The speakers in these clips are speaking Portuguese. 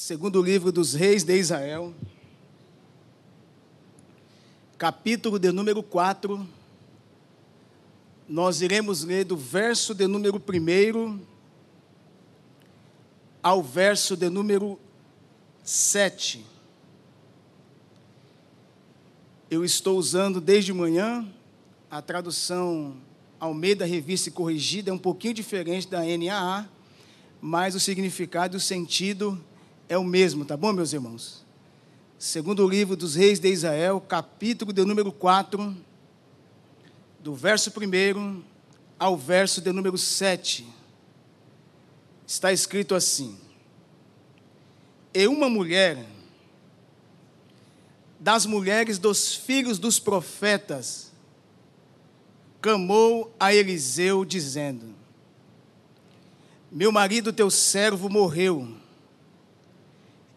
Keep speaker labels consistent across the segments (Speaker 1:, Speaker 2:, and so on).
Speaker 1: Segundo livro dos reis de Israel, capítulo de número 4, nós iremos ler do verso de número 1 ao verso de número 7. Eu estou usando desde manhã a tradução Almeida Revista e Corrigida, é um pouquinho diferente da NAA, mas o significado e o sentido é o mesmo, tá bom, meus irmãos? Segundo o livro dos Reis de Israel, capítulo de número 4, do verso 1 ao verso de número 7, está escrito assim: E uma mulher, das mulheres dos filhos dos profetas, clamou a Eliseu, dizendo: Meu marido, teu servo, morreu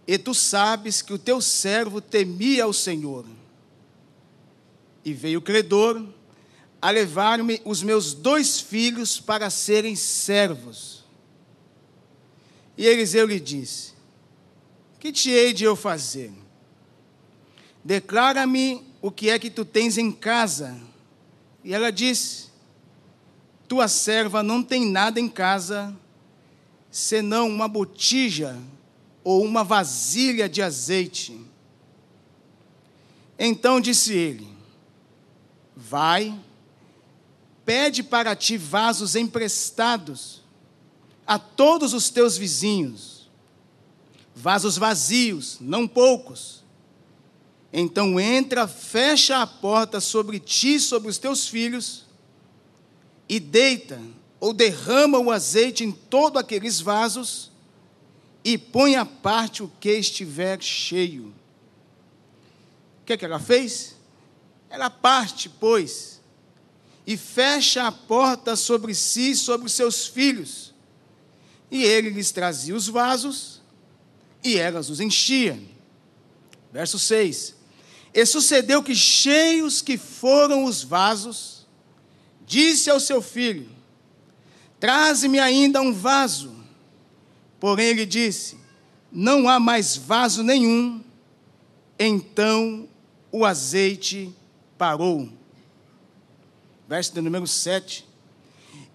Speaker 1: e tu sabes que o teu servo temia o Senhor. E veio o credor a levar-me os meus dois filhos para serem servos. E Eliseu lhe disse: Que te hei de eu fazer? Declara-me o que é que tu tens em casa. E ela disse: Tua serva não tem nada em casa, senão uma botija ou uma vasilha de azeite. Então disse ele: Vai, pede para ti vasos emprestados a todos os teus vizinhos, vasos vazios, não poucos. Então entra, fecha a porta sobre ti, sobre os teus filhos, e deita ou derrama o azeite em todos aqueles vasos e põe à parte o que estiver cheio. O que, é que ela fez? Ela parte, pois, e fecha a porta sobre si e sobre seus filhos. E ele lhes trazia os vasos, e elas os enchia. Verso 6. E sucedeu que, cheios que foram os vasos, disse ao seu filho: Traze-me ainda um vaso. Porém ele disse: Não há mais vaso nenhum. Então o azeite parou. Verso de número 7.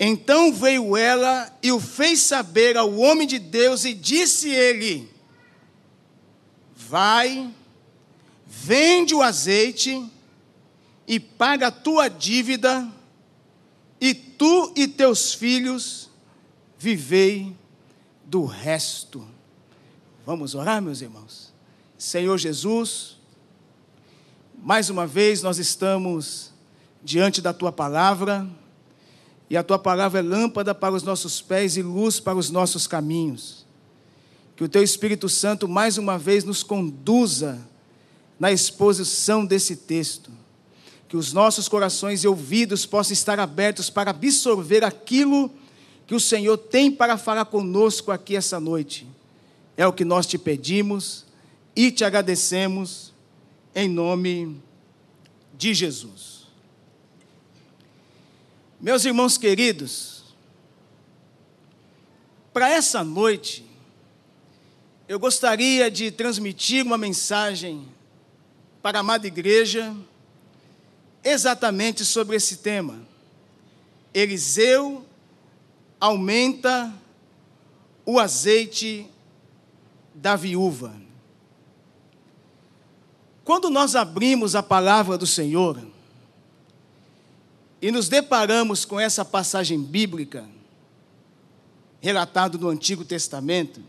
Speaker 1: Então veio ela e o fez saber ao homem de Deus e disse ele: Vai, vende o azeite e paga a tua dívida, e tu e teus filhos vivei do resto. Vamos orar, meus irmãos? Senhor Jesus, mais uma vez nós estamos diante da tua palavra, e a tua palavra é lâmpada para os nossos pés e luz para os nossos caminhos. Que o teu Espírito Santo mais uma vez nos conduza na exposição desse texto. Que os nossos corações e ouvidos possam estar abertos para absorver aquilo que que o Senhor tem para falar conosco aqui essa noite. É o que nós te pedimos e te agradecemos em nome de Jesus. Meus irmãos queridos, para essa noite, eu gostaria de transmitir uma mensagem para a amada igreja, exatamente sobre esse tema. Eliseu aumenta o azeite da viúva. Quando nós abrimos a palavra do Senhor e nos deparamos com essa passagem bíblica relatada no Antigo Testamento,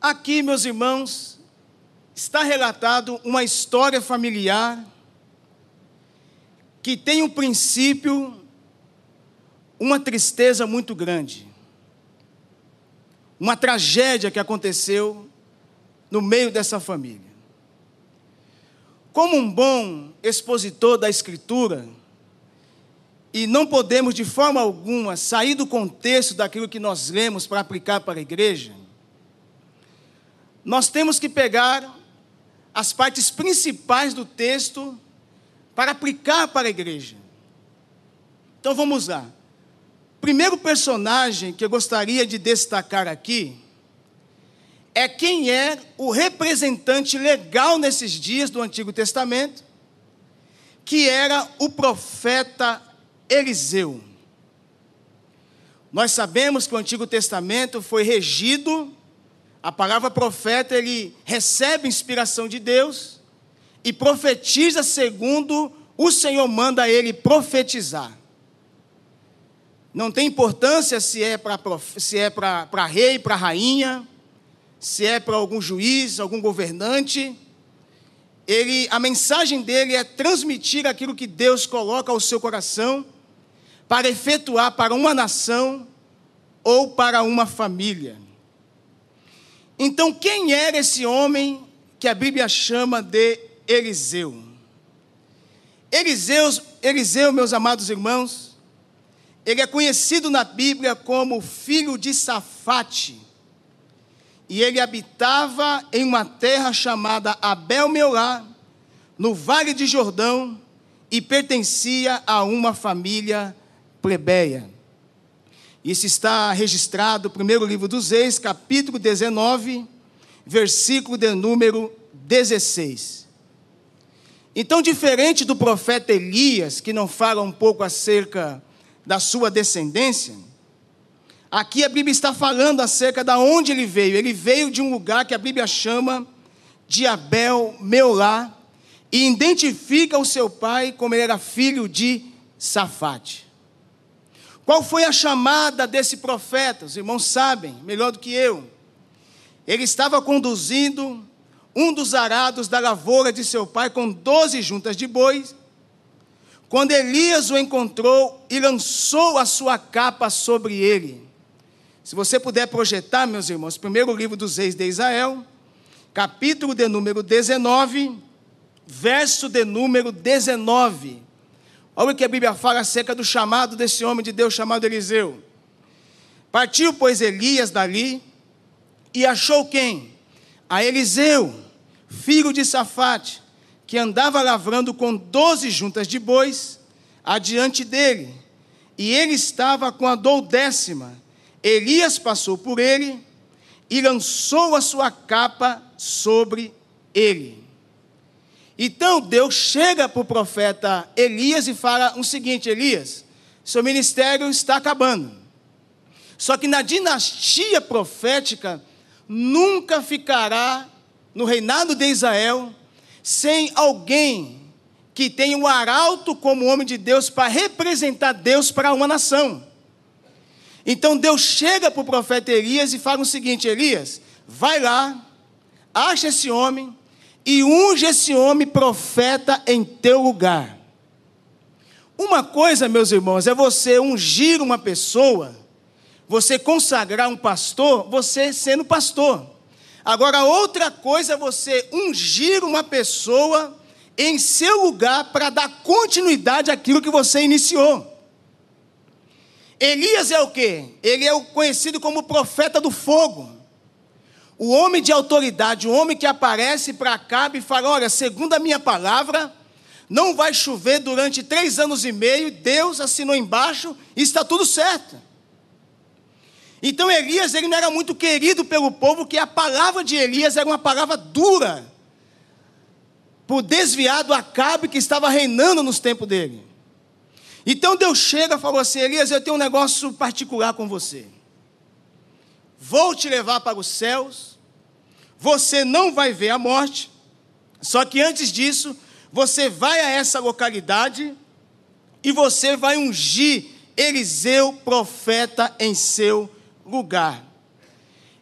Speaker 1: aqui, meus irmãos, está relatado uma história familiar que tem um princípio uma tristeza muito grande, uma tragédia que aconteceu no meio dessa família. Como um bom expositor da Escritura, e não podemos de forma alguma sair do contexto daquilo que nós lemos para aplicar para a igreja, nós temos que pegar as partes principais do texto para aplicar para a igreja. Então vamos lá. Primeiro personagem que eu gostaria de destacar aqui é quem é o representante legal nesses dias do Antigo Testamento, que era o profeta Eliseu. Nós sabemos que o Antigo Testamento foi regido, a palavra profeta, ele recebe inspiração de Deus e profetiza segundo o Senhor manda ele profetizar. Não tem importância se é para é para rei, para rainha, se é para algum juiz, algum governante. Ele, a mensagem dele é transmitir aquilo que Deus coloca ao seu coração para efetuar para uma nação ou para uma família. Então, quem era esse homem que a Bíblia chama de Eliseu? Eliseu, Eliseu, meus amados irmãos, ele é conhecido na Bíblia como filho de Safate. E ele habitava em uma terra chamada Abel-Meolá, no Vale de Jordão, e pertencia a uma família plebeia. Isso está registrado no primeiro livro dos Reis, capítulo 19, versículo de número 16. Então, diferente do profeta Elias, que não fala um pouco acerca da sua descendência, aqui a Bíblia está falando acerca de onde ele veio. Ele veio de um lugar que a Bíblia chama de Abel Meolá e identifica o seu pai como ele era filho de Safate. Qual foi a chamada desse profeta? Os irmãos sabem, melhor do que eu. Ele estava conduzindo um dos arados da lavoura de seu pai com doze juntas de bois quando Elias o encontrou e lançou a sua capa sobre ele. Se você puder projetar, meus irmãos, primeiro livro dos reis de Israel, capítulo de número 19, verso de número 19. Olha o que a Bíblia fala acerca do chamado desse homem de Deus chamado Eliseu. Partiu, pois, Elias dali e achou quem? A Eliseu, filho de Safate, que andava lavrando com doze juntas de bois adiante dele, e ele estava com a décima. Elias passou por ele e lançou a sua capa sobre ele. Então Deus chega para o profeta Elias e fala o seguinte: Elias, seu ministério está acabando. Só que na dinastia profética nunca ficará no reinado de Israel sem alguém que tenha um arauto como homem de Deus para representar Deus para uma nação. Então Deus chega para o profeta Elias e fala o seguinte: Elias, vai lá, acha esse homem e unge esse homem profeta em teu lugar. Uma coisa, meus irmãos, é você ungir uma pessoa, você consagrar um pastor, você sendo pastor. Agora, outra coisa é você ungir uma pessoa em seu lugar para dar continuidade àquilo que você iniciou. Elias é o quê? Ele é o conhecido como profeta do fogo. O homem de autoridade, o homem que aparece para Acabe e fala: Olha, segundo a minha palavra, não vai chover durante três anos e meio. Deus assinou embaixo e está tudo certo. Então Elias ele não era muito querido pelo povo, que a palavra de Elias era uma palavra dura, por desviar do Acabe que estava reinando nos tempos dele. Então Deus chega e falou assim: Elias, eu tenho um negócio particular com você. Vou te levar para os céus, você não vai ver a morte, só que antes disso, você vai a essa localidade e você vai ungir Eliseu, profeta, em seu lugar.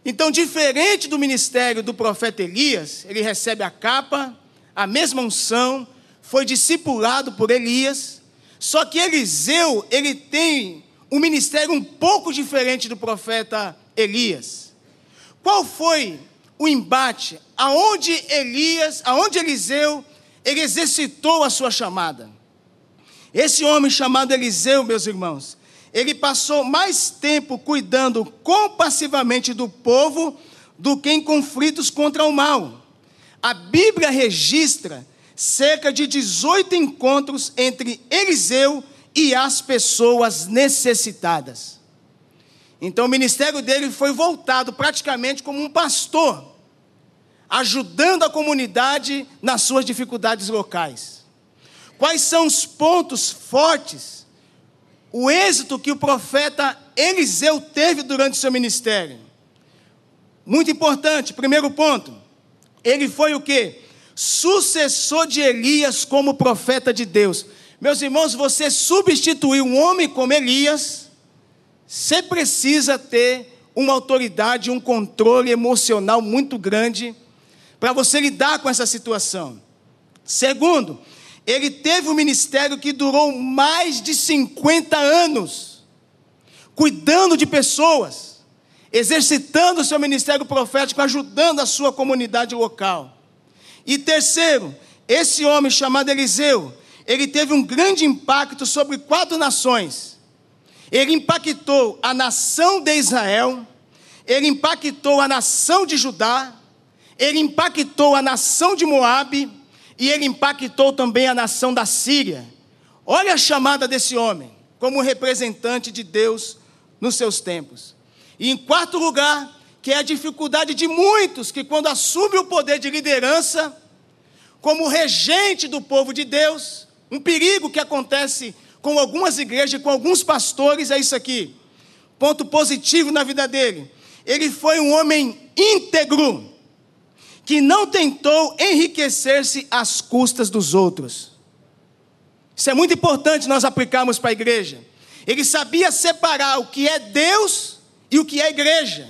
Speaker 1: Então, diferente do ministério do profeta Elias, ele recebe a capa, a mesma unção, foi discipulado por Elias, só que Eliseu, ele tem um ministério um pouco diferente do profeta Elias. Qual foi o embate? Aonde Elias, aonde Eliseu, ele exercitou a sua chamada? Esse homem chamado Eliseu, meus irmãos, ele passou mais tempo cuidando compassivamente do povo do que em conflitos contra o mal. A Bíblia registra cerca de 18 encontros entre Eliseu e as pessoas necessitadas. Então o ministério dele foi voltado praticamente como um pastor, ajudando a comunidade nas suas dificuldades locais. Quais são os pontos fortes, o êxito que o profeta Eliseu teve durante seu ministério? Muito importante, primeiro ponto, ele foi o que? Sucessor de Elias como profeta de Deus. Meus irmãos, você substituir um homem como Elias, você precisa ter uma autoridade, um controle emocional muito grande para você lidar com essa situação. Segundo, ele teve um ministério que durou mais de 50 anos, cuidando de pessoas, exercitando o seu ministério profético, ajudando a sua comunidade local. E terceiro, esse homem chamado Eliseu, ele teve um grande impacto sobre quatro nações. Ele impactou a nação de Israel, ele impactou a nação de Judá, ele impactou a nação de Moabe e ele impactou também a nação da Síria. Olha a chamada desse homem como representante de Deus nos seus tempos. E em quarto lugar, que é a dificuldade de muitos que quando assumem o poder de liderança, como regente do povo de Deus, um perigo que acontece com algumas igrejas, com alguns pastores, é isso aqui. Ponto positivo na vida dele. Ele foi um homem íntegro, que não tentou enriquecer-se às custas dos outros. Isso é muito importante nós aplicarmos para a igreja. Ele sabia separar o que é Deus e o que é igreja.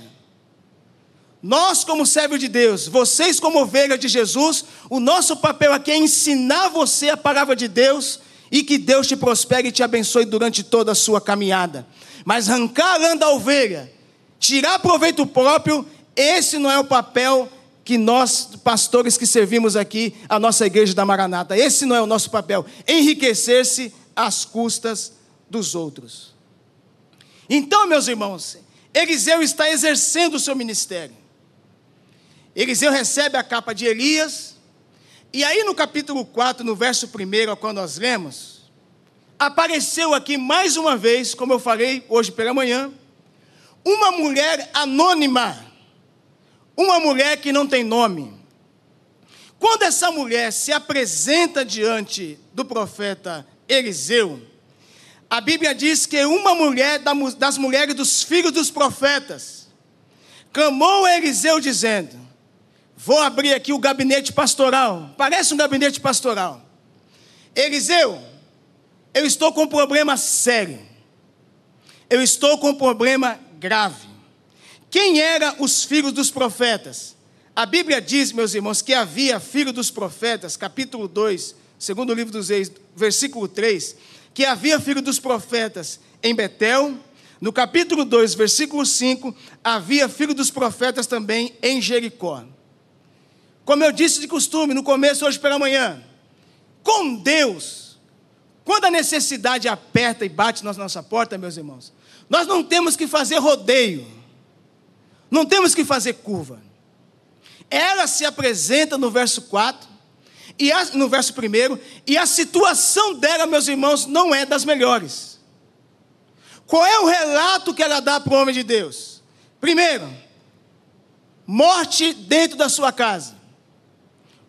Speaker 1: Nós, como servo de Deus, vocês, como ovelha de Jesus, o nosso papel aqui é ensinar você a palavra de Deus e que Deus te prospere e te abençoe durante toda a sua caminhada. Mas arrancar a lã da ovelha, tirar proveito próprio, esse não é o papel que nós, pastores que servimos aqui, a nossa igreja da Maranata, esse não é o nosso papel. Enriquecer-se às custas dos outros. Então, meus irmãos, Eliseu está exercendo o seu ministério. Eliseu recebe a capa de Elias, e aí no capítulo 4, no verso 1, quando nós lemos, apareceu aqui mais uma vez, como eu falei hoje pela manhã, uma mulher anônima, uma mulher que não tem nome. Quando essa mulher se apresenta diante do profeta Eliseu, a Bíblia diz que uma mulher das mulheres dos filhos dos profetas clamou a Eliseu dizendo: Vou abrir aqui o gabinete pastoral. Parece um gabinete pastoral. Eliseu, eu estou com um problema sério. Eu estou com um problema grave. Quem eram os filhos dos profetas? A Bíblia diz, meus irmãos, que havia filho dos profetas, capítulo 2, segundo o livro dos Reis, versículo 3, que havia filho dos profetas em Betel. No capítulo 2, versículo 5, havia filho dos profetas também em Jericó. Como eu disse de costume no começo, hoje pela manhã, com Deus, quando a necessidade aperta e bate na nossa porta, meus irmãos, nós não temos que fazer rodeio, não temos que fazer curva. Ela se apresenta no verso 4, e a, no verso 1, e a situação dela, meus irmãos, não é das melhores. Qual é o relato que ela dá para o homem de Deus? Primeiro, morte dentro da sua casa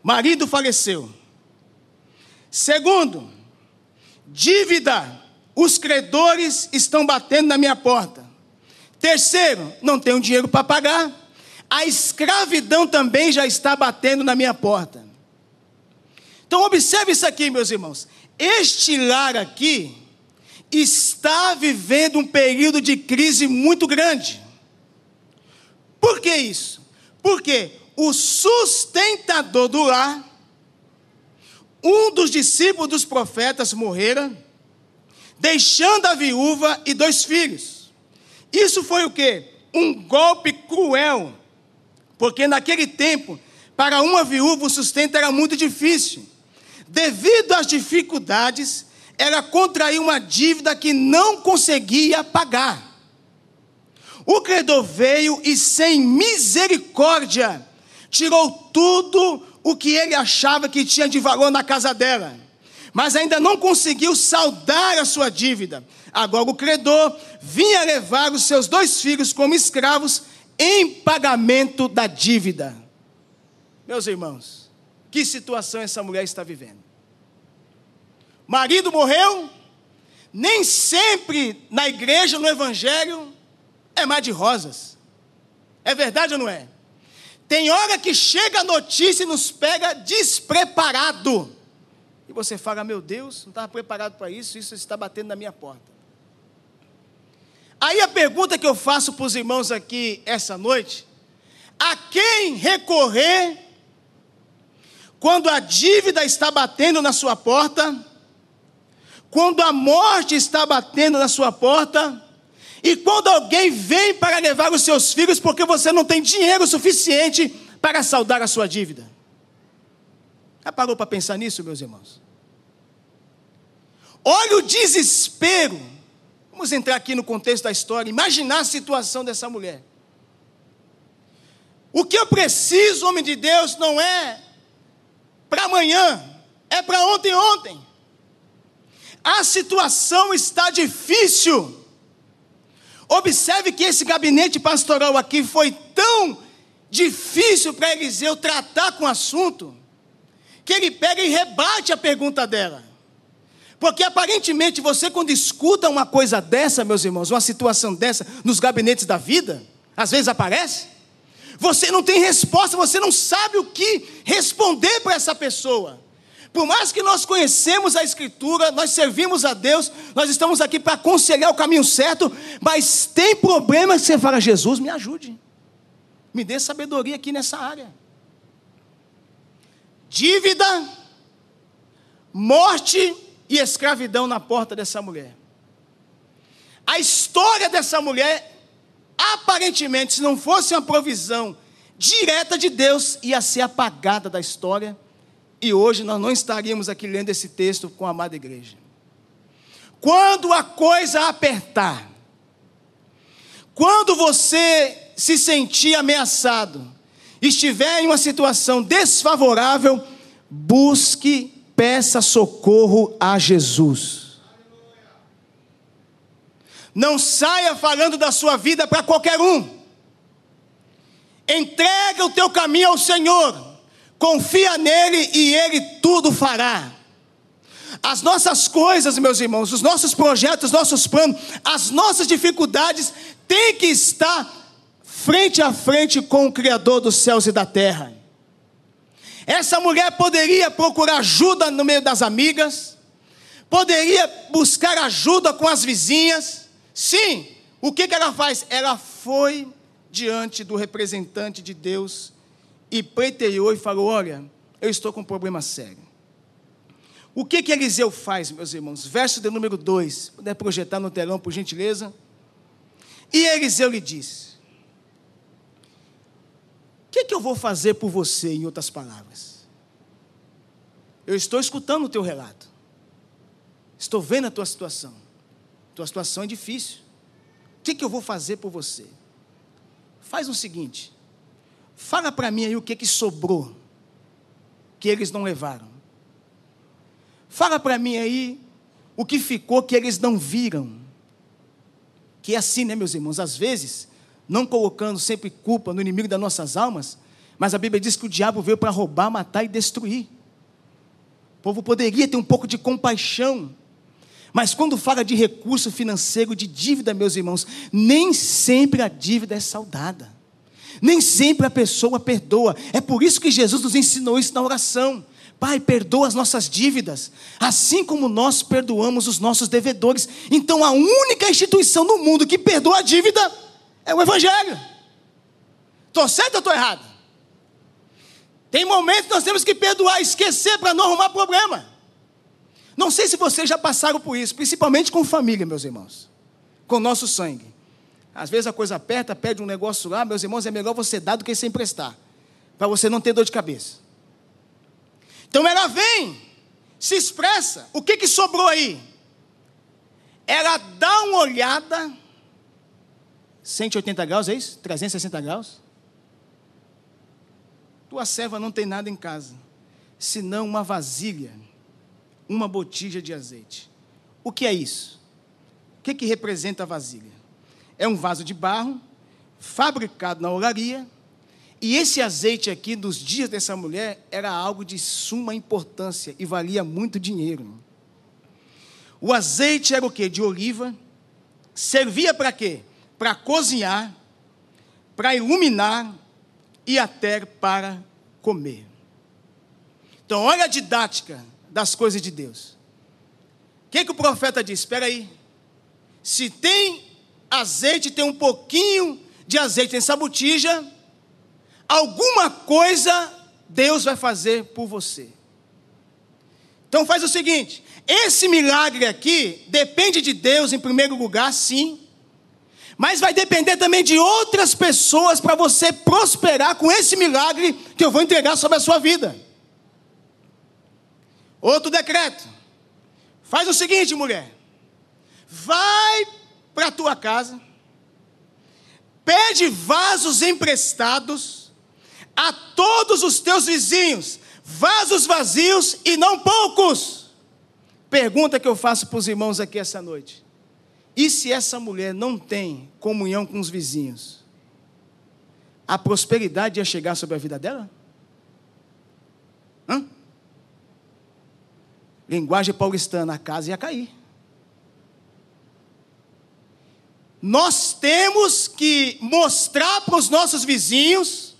Speaker 1: marido faleceu. Segundo, dívida, os credores estão batendo na minha porta. Terceiro, não tenho dinheiro para pagar. A escravidão também já está batendo na minha porta. Então, observe isso aqui, meus irmãos. Este lar aqui está vivendo um período de crise muito grande. Por que isso? Porque o sustentador do lar, um dos discípulos dos profetas morrera, deixando a viúva e dois filhos. Isso foi o que? Um golpe cruel, porque naquele tempo, para uma viúva o sustento era muito difícil. Devido às dificuldades, ela contraiu uma dívida que não conseguia pagar. O credor veio e, sem misericórdia, tirou tudo o que ele achava que tinha de valor na casa dela. mas ainda não conseguiu saldar a sua dívida. Agora o credor vinha levar os seus dois filhos como escravos em pagamento da dívida. Meus irmãos, que situação essa mulher está vivendo? Marido morreu, nem sempre na igreja, no evangelho, é mar de rosas. É verdade ou não é? Tem hora que chega a notícia e nos pega despreparado. E você fala, meu Deus, não estava preparado para isso, isso está batendo na minha porta. Aí a pergunta que eu faço para os irmãos aqui essa noite: a quem recorrer quando a dívida está batendo na sua porta, quando a morte está batendo na sua porta, e quando alguém vem para levar os seus filhos porque você não tem dinheiro suficiente para saldar a sua dívida? Já parou para pensar nisso, meus irmãos? Olha o desespero. Vamos entrar aqui no contexto da história, imaginar a situação dessa mulher. O que eu preciso, homem de Deus, não é para amanhã, é para ontem, ontem. A situação está difícil. Observe que esse gabinete pastoral aqui foi tão difícil para Eliseu tratar com o assunto, que ele pega e rebate a pergunta dela. Porque aparentemente você, quando escuta uma coisa dessa, meus irmãos, uma situação dessa nos gabinetes da vida, às vezes aparece, você não tem resposta, você não sabe o que responder para essa pessoa. Por mais que nós conhecemos a Escritura, nós servimos a Deus, nós estamos aqui para aconselhar o caminho certo, mas tem problema que você fala, Jesus, me ajude, me dê sabedoria aqui nessa área. Dívida, morte e escravidão na porta dessa mulher. A história dessa mulher, aparentemente, se não fosse uma provisão direta de Deus, ia ser apagada da história. E hoje nós não estaríamos aqui lendo esse texto com a amada igreja. Quando a coisa apertar, quando você se sentir ameaçado, estiver em uma situação desfavorável, busque peça socorro a Jesus. Não saia falando da sua vida para qualquer um. Entrega o teu caminho ao Senhor. Confia nele e ele tudo fará. As nossas coisas, meus irmãos, os nossos projetos, os nossos planos, as nossas dificuldades têm que estar frente a frente com o Criador dos céus e da terra. Essa mulher poderia procurar ajuda no meio das amigas, poderia buscar ajuda com as vizinhas. Sim, o que, que ela faz? Ela foi diante do representante de Deus e preteriou e falou: Olha, eu estou com um problema sério. O que, que Eliseu faz, meus irmãos? Verso de número 2, puder projetar no telão, por gentileza. E Eliseu lhe disse: que, que eu vou fazer por você, em outras palavras? Eu estou escutando o teu relato. Estou vendo a tua situação. Tua situação é difícil. O que, que eu vou fazer por você? Faz o seguinte: fala para mim aí o que, que sobrou, que eles não levaram. Fala para mim aí o que ficou que eles não viram. Que é assim, né, meus irmãos? Às vezes, não colocando sempre culpa no inimigo das nossas almas, mas a Bíblia diz que o diabo veio para roubar, matar e destruir. O povo poderia ter um pouco de compaixão, mas quando fala de recurso financeiro, de dívida, meus irmãos, nem sempre a dívida é saudada. Nem sempre a pessoa perdoa. É por isso que Jesus nos ensinou isso na oração. Pai, perdoa as nossas dívidas, assim como nós perdoamos os nossos devedores. Então, a única instituição no mundo que perdoa a dívida é o Evangelho. Estou certo ou estou errado? Tem momentos que nós temos que perdoar, esquecer para não arrumar problema. Não sei se vocês já passaram por isso, principalmente com família, meus irmãos, com o nosso sangue. Às vezes a coisa aperta, pede um negócio lá, meus irmãos, é melhor você dar do que se emprestar, para você não ter dor de cabeça. Então ela vem, se expressa, o que, que sobrou aí? Ela dá uma olhada 180 graus, é isso? 360 graus? Tua serva não tem nada em casa, senão uma vasilha, uma botija de azeite. O que é isso? O que, que representa a vasilha? É um vaso de barro, fabricado na olaria, e esse azeite aqui, dos dias dessa mulher, era algo de suma importância e valia muito dinheiro. O azeite era o que? De oliva. Servia para quê? Para cozinhar, para iluminar e até para comer. Então, olha a didática das coisas de Deus. O que, que o profeta diz? Espera aí. Se tem azeite, tem um pouquinho de azeite nessa botija, alguma coisa Deus vai fazer por você. Então faz o seguinte: esse milagre aqui depende de Deus em primeiro lugar, sim, mas vai depender também de outras pessoas para você prosperar com esse milagre que eu vou entregar sobre a sua vida. Outro decreto: faz o seguinte, mulher, vai para a tua casa, pede vasos emprestados a todos os teus vizinhos, vasos vazios e não poucos. Pergunta que eu faço para os irmãos aqui essa noite: e se essa mulher não tem comunhão com os vizinhos? A prosperidade ia chegar sobre a vida dela? Hã? Linguagem paulistana, a casa ia cair. Nós temos que mostrar para os nossos vizinhos,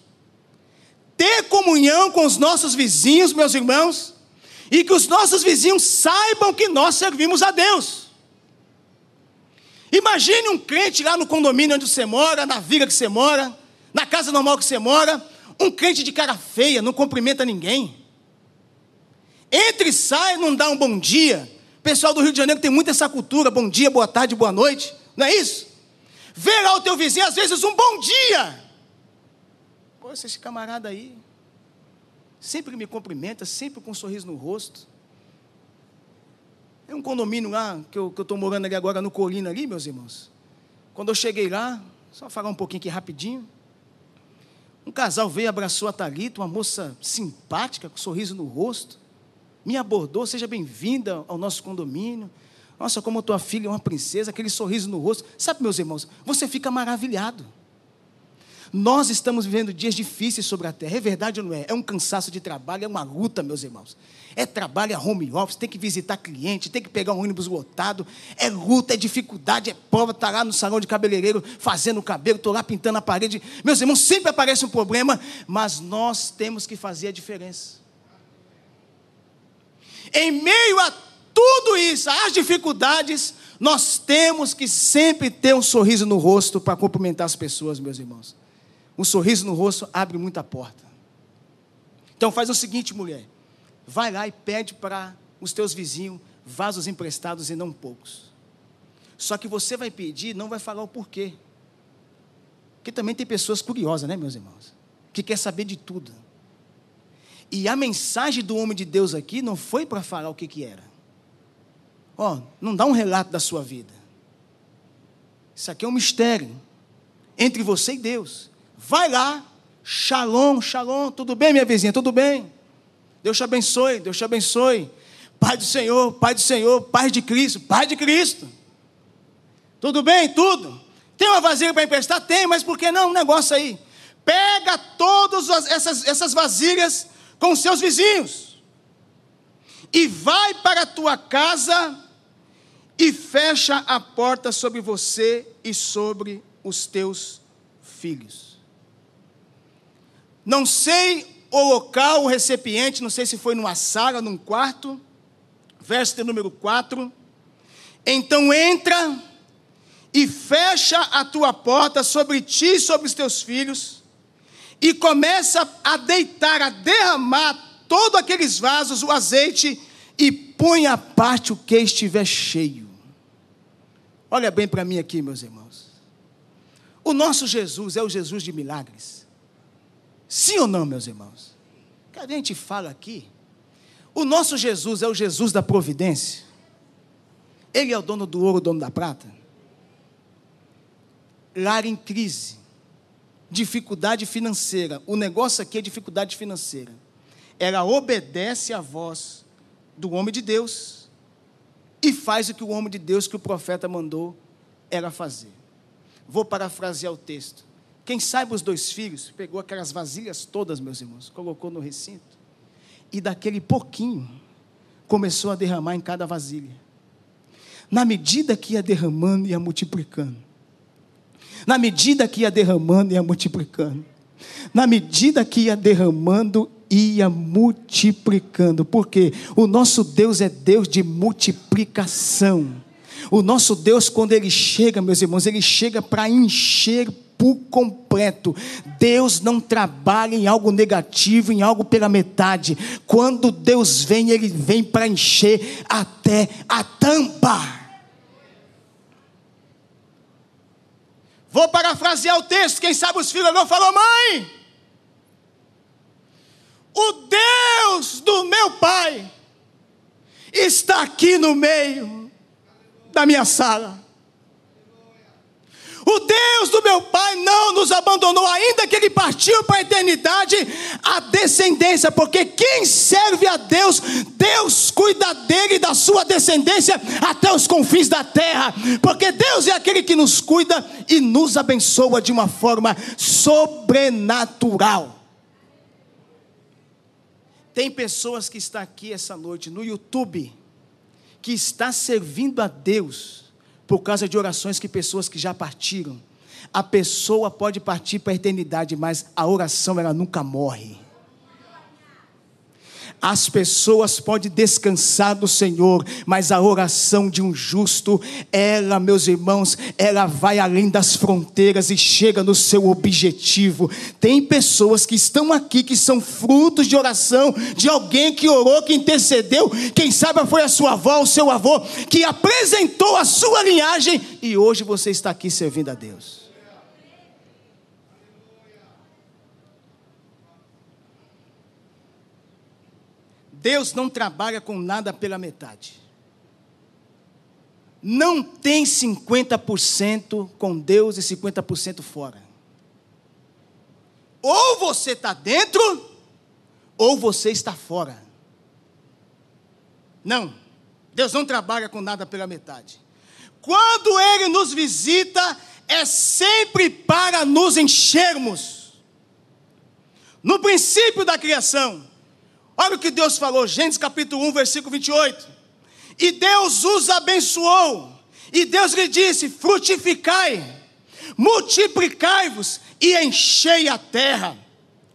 Speaker 1: ter comunhão com os nossos vizinhos, meus irmãos, e que os nossos vizinhos saibam que nós servimos a Deus. Imagine um crente lá no condomínio onde você mora, na vila que você mora, na casa normal que você mora, um crente de cara feia, não cumprimenta ninguém. Entra e sai, não dá um bom dia. O pessoal do Rio de Janeiro tem muito essa cultura, bom dia, boa tarde, boa noite. Não é isso? Vê lá o teu vizinho, às vezes, um bom dia. Pô, esse camarada aí, sempre me cumprimenta, sempre com um sorriso no rosto. É um condomínio lá, que eu estou morando ali agora no Colina ali, meus irmãos. Quando eu cheguei lá, só falar um pouquinho aqui rapidinho. Um casal veio, abraçou a Thalita, uma moça simpática, com um sorriso no rosto. Me abordou, seja bem-vinda ao nosso condomínio. Nossa, como tua filha é uma princesa, aquele sorriso no rosto. Sabe, meus irmãos, você fica maravilhado. Nós estamos vivendo dias difíceis sobre a terra, é verdade ou não é? É um cansaço de trabalho, é uma luta, meus irmãos. É trabalho, é home office, tem que visitar cliente, tem que pegar um ônibus lotado, é luta, é dificuldade, é prova, está lá no salão de cabeleireiro fazendo o cabelo, estou lá pintando a parede. Meus irmãos, sempre aparece um problema, mas nós temos que fazer a diferença. Em meio a tudo isso, as dificuldades, nós temos que sempre ter um sorriso no rosto para cumprimentar as pessoas, meus irmãos. Um sorriso no rosto abre muita porta. Então faz o seguinte, mulher. Vai lá e pede para os teus vizinhos vasos emprestados e não poucos. Só que você vai pedir, não vai falar o porquê. Porque também tem pessoas curiosas, né, meus irmãos? Que quer saber de tudo. E a mensagem do homem de Deus aqui não foi para falar o que, que era. Ó, oh, não dá um relato da sua vida. Isso aqui é um mistério entre você e Deus. Vai lá, shalom, shalom, tudo bem, minha vizinha, tudo bem. Deus te abençoe, Deus te abençoe. Pai do Senhor, Pai do Senhor, Pai de Cristo, Pai de Cristo. Tudo bem? Tudo. Tem uma vasilha para emprestar? Tem, mas por que não? Um negócio aí. Pega todas essas, essas vasilhas com seus vizinhos e vai para a tua casa e fecha a porta sobre você e sobre os teus filhos. Não sei o local, o recipiente, não sei se foi numa sala, num quarto, verso número 4. Então entra e fecha a tua porta sobre ti e sobre os teus filhos, e começa a deitar, a derramar todos aqueles vasos, o azeite, e põe à parte o que estiver cheio. Olha bem para mim aqui, meus irmãos. O nosso Jesus é o Jesus de milagres. Sim ou não, meus irmãos? Que a gente fala aqui. O nosso Jesus é o Jesus da providência. Ele é o dono do ouro, o dono da prata. Lar em crise, dificuldade financeira. O negócio aqui é dificuldade financeira. Ela obedece à voz do homem de Deus e faz o que o homem de Deus que o profeta mandou era fazer. Vou parafrasear o texto. Quem sabe os dois filhos pegou aquelas vasilhas todas, meus irmãos, colocou no recinto e daquele pouquinho começou a derramar em cada vasilha. Na medida que ia derramando, ia multiplicando. Na medida que ia derramando, ia multiplicando. Na medida que ia derramando, ia multiplicando. Porque o nosso Deus é Deus de multiplicação. O nosso Deus, quando Ele chega, meus irmãos, Ele chega para encher por completo. Deus não trabalha em algo negativo, em algo pela metade. Quando Deus vem, Ele vem para encher até a tampa. Vou parafrasear o texto, quem sabe os filhos não falou, mãe. O Deus do meu pai está aqui no meio da minha sala. O Deus do meu pai não nos abandonou, ainda que ele partiu para a eternidade, a descendência, porque quem serve a Deus, Deus cuida dele e da sua descendência até os confins da terra, porque Deus é aquele que nos cuida e nos abençoa de uma forma sobrenatural. Tem pessoas que estão aqui essa noite no YouTube, que está servindo a Deus, por causa de orações que pessoas que já partiram. A pessoa pode partir para a eternidade, mas a oração ela nunca morre. As pessoas podem descansar do Senhor, mas a oração de um justo, ela, meus irmãos, ela vai além das fronteiras e chega no seu objetivo. Tem pessoas que estão aqui que são frutos de oração de alguém que orou, que intercedeu, quem sabe foi a sua avó, o seu avô, que apresentou a sua linhagem e hoje você está aqui servindo a Deus. Deus não trabalha com nada pela metade. Não tem 50% com Deus e 50% fora. Ou você está dentro, ou você está fora. Não, Deus não trabalha com nada pela metade. Quando Ele nos visita, é sempre para nos enchermos. No princípio da criação, Olha o que Deus falou, Gênesis capítulo 1, versículo 28. E Deus os abençoou, e Deus lhe disse: frutificai, multiplicai-vos e enchei a terra,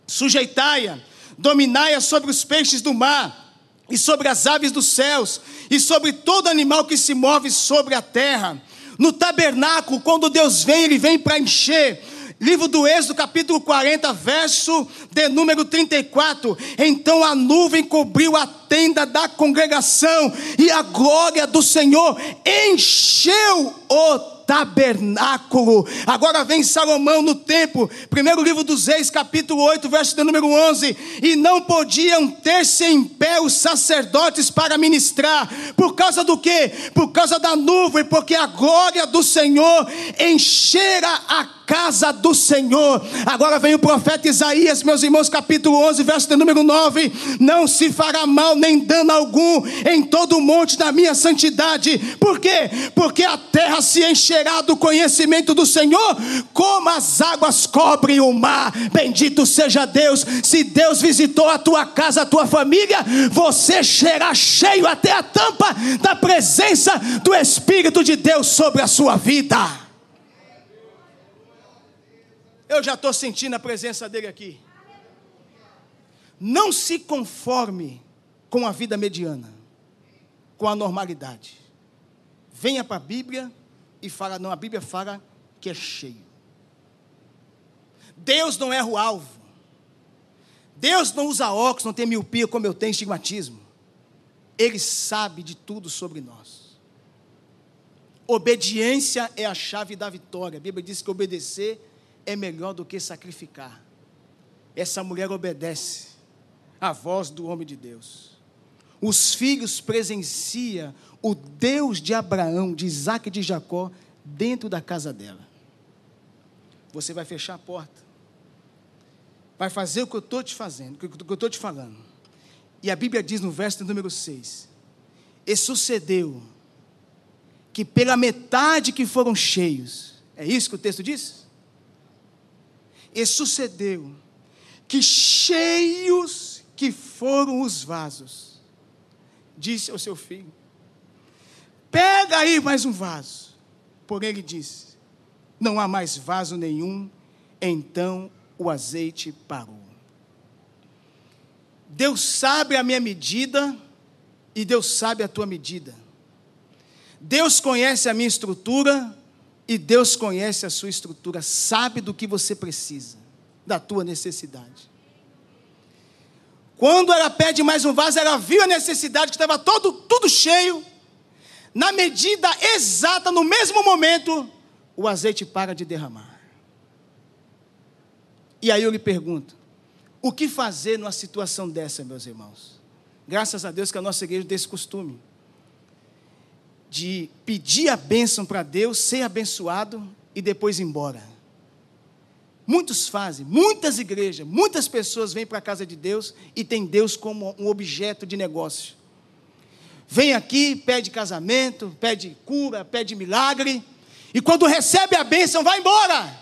Speaker 1: sujeitai-a, dominai-a sobre os peixes do mar, e sobre as aves dos céus, e sobre todo animal que se move sobre a terra. No tabernáculo, quando Deus vem, Ele vem para encher Livro do Êxodo, capítulo 40, verso de número 34. Então a nuvem cobriu a tenda da congregação, e a glória do Senhor encheu o tabernáculo. Agora vem Salomão no templo, primeiro livro dos Reis, capítulo 8, verso de número 11. E não podiam ter-se em pé os sacerdotes para ministrar, por causa do que? Por causa da nuvem, porque a glória do Senhor enchera a casa do Senhor. Agora vem o profeta Isaías, meus irmãos, capítulo 11, verso de número 9: Não se fará mal nem dano algum em todo o monte da minha santidade. Por quê? Porque a terra se encherá do conhecimento do Senhor, como as águas cobrem o mar. Bendito seja Deus. Se Deus visitou a tua casa, a tua família, você será cheio até a tampa da presença do Espírito de Deus sobre a sua vida. Eu já estou sentindo a presença dele aqui. Não se conforme com a vida mediana, com a normalidade. Venha para a Bíblia e fala, não, a Bíblia fala que é cheio. Deus não erra o alvo. Deus não usa óculos, não tem miopia como eu tenho estigmatismo. Ele sabe de tudo sobre nós. Obediência é a chave da vitória. A Bíblia diz que obedecer é melhor do que sacrificar. Essa mulher obedece à voz do homem de Deus. Os filhos presenciam o Deus de Abraão, de Isaac e de Jacó dentro da casa dela. Você vai fechar a porta. Vai fazer o que eu estou te fazendo, o que eu estou te falando. E a Bíblia diz no verso número 6: E sucedeu que pela metade que foram cheios, é isso que o texto diz? E sucedeu que cheios que foram os vasos, disse ao seu filho: Pega aí mais um vaso. Porém, ele disse: Não há mais vaso nenhum. Então o azeite parou. Deus sabe a minha medida e Deus sabe a tua medida. Deus conhece a minha estrutura e Deus conhece a sua estrutura, sabe do que você precisa, da tua necessidade. Quando ela pede mais um vaso, ela viu a necessidade que estava todo, tudo cheio. Na medida exata, no mesmo momento, o azeite para de derramar. E aí eu lhe pergunto: o que fazer numa situação dessa, meus irmãos? Graças a Deus que a nossa igreja tem esse costume de pedir a bênção para Deus, ser abençoado e depois ir embora. Muitos fazem, muitas igrejas, muitas pessoas vêm para a casa de Deus e tem Deus como um objeto de negócio. Vem aqui, pede casamento, pede cura, pede milagre, e quando recebe a bênção, vai embora.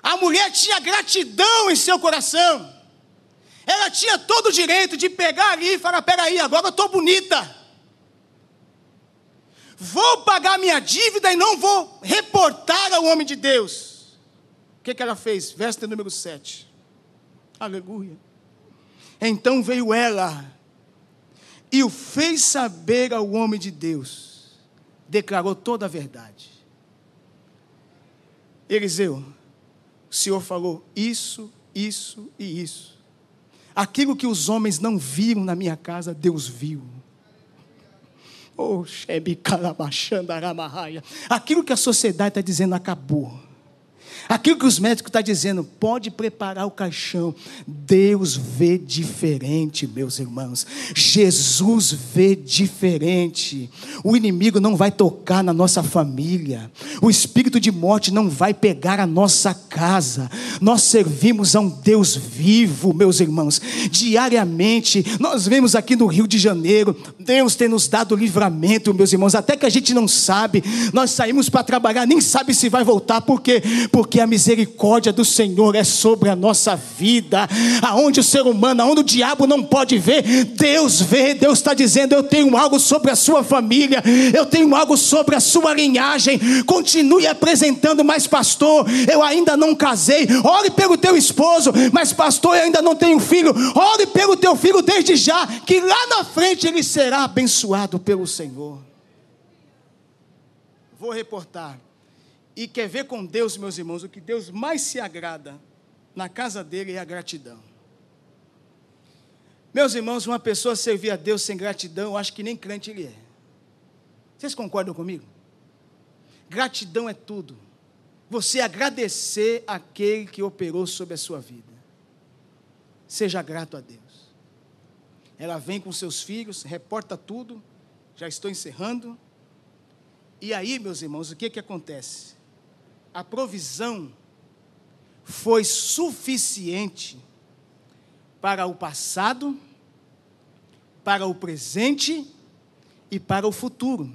Speaker 1: A mulher tinha gratidão em seu coração. Ela tinha todo o direito de pegar ali e falar: peraí, agora eu estou bonita. Vou pagar minha dívida e não vou reportar ao homem de Deus. O que, que ela fez? Verso número 7. Aleluia. Então veio ela e o fez saber ao homem de Deus. Declarou toda a verdade. Eliseu, o Senhor falou isso, isso e isso. Aquilo que os homens não viram na minha casa, Deus viu. Aquilo que a sociedade está dizendo acabou. Aquilo que os médicos estão tá dizendo, pode preparar o caixão. Deus vê diferente, meus irmãos. Jesus vê diferente. O inimigo não vai tocar na nossa família. O espírito de morte não vai pegar a nossa casa. Nós servimos a um Deus vivo, meus irmãos. Diariamente, nós vemos aqui no Rio de Janeiro, Deus tem nos dado livramento, meus irmãos. Até que a gente não sabe, nós saímos para trabalhar, nem sabe se vai voltar, por quê? Porque a misericórdia do Senhor é sobre a nossa vida. Aonde o ser humano, aonde o diabo não pode ver, Deus vê. Deus está dizendo: Eu tenho algo sobre a sua família, eu tenho algo sobre a sua linhagem. Continue apresentando, mas pastor, eu ainda não casei. Ore pelo teu esposo, mas pastor, eu ainda não tenho filho. Ore pelo teu filho desde já, que lá na frente ele será abençoado pelo Senhor. Vou reportar e quer ver com Deus, meus irmãos, o que Deus mais se agrada na casa dele é a gratidão. Meus irmãos, uma pessoa servir a Deus sem gratidão, eu acho que nem crente ele é. Vocês concordam comigo? Gratidão é tudo. Você agradecer aquele que operou sobre a sua vida. Seja grato a Deus. Ela vem com seus filhos, reporta tudo. Já estou encerrando. E aí, meus irmãos, o que, que acontece? A provisão foi suficiente para o passado, para o presente e para o futuro.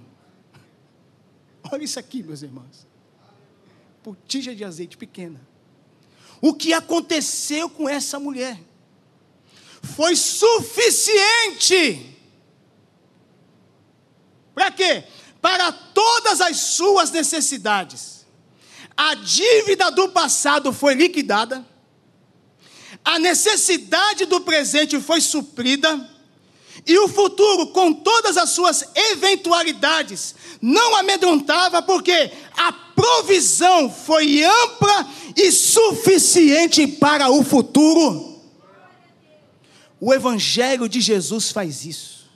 Speaker 1: Olha isso aqui, meus irmãos. Botija de azeite pequena. O que aconteceu com essa mulher foi suficiente. Para quê? Para todas as suas necessidades a dívida do passado foi liquidada, a necessidade do presente foi suprida, e o futuro, com todas as suas eventualidades, não amedrontava, porque a provisão foi ampla e suficiente para o futuro. O Evangelho de Jesus faz isso.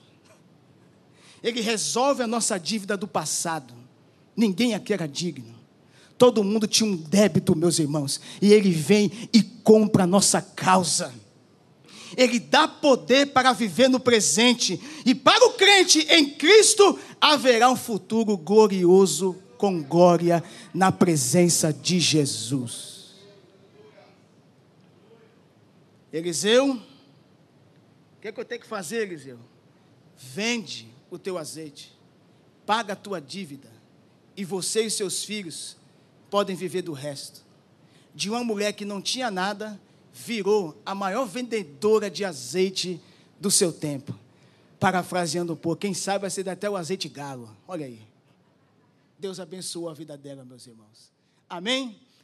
Speaker 1: Ele resolve a nossa dívida do passado. Ninguém aqui era digno. Todo mundo tinha um débito, meus irmãos. E ele vem e compra a nossa causa. Ele dá poder para viver no presente. E para o crente em Cristo haverá um futuro glorioso com glória na presença de Jesus. Eliseu, o que, é que eu tenho que fazer, Eliseu? Vende o teu azeite, paga a tua dívida, e você e seus filhos podem viver do resto. De uma mulher que não tinha nada, virou a maior vendedora de azeite do seu tempo. Parafraseando um pouco, quem sabe vai ser até o azeite galo. Olha aí. Deus abençoou a vida dela, meus irmãos. Amém?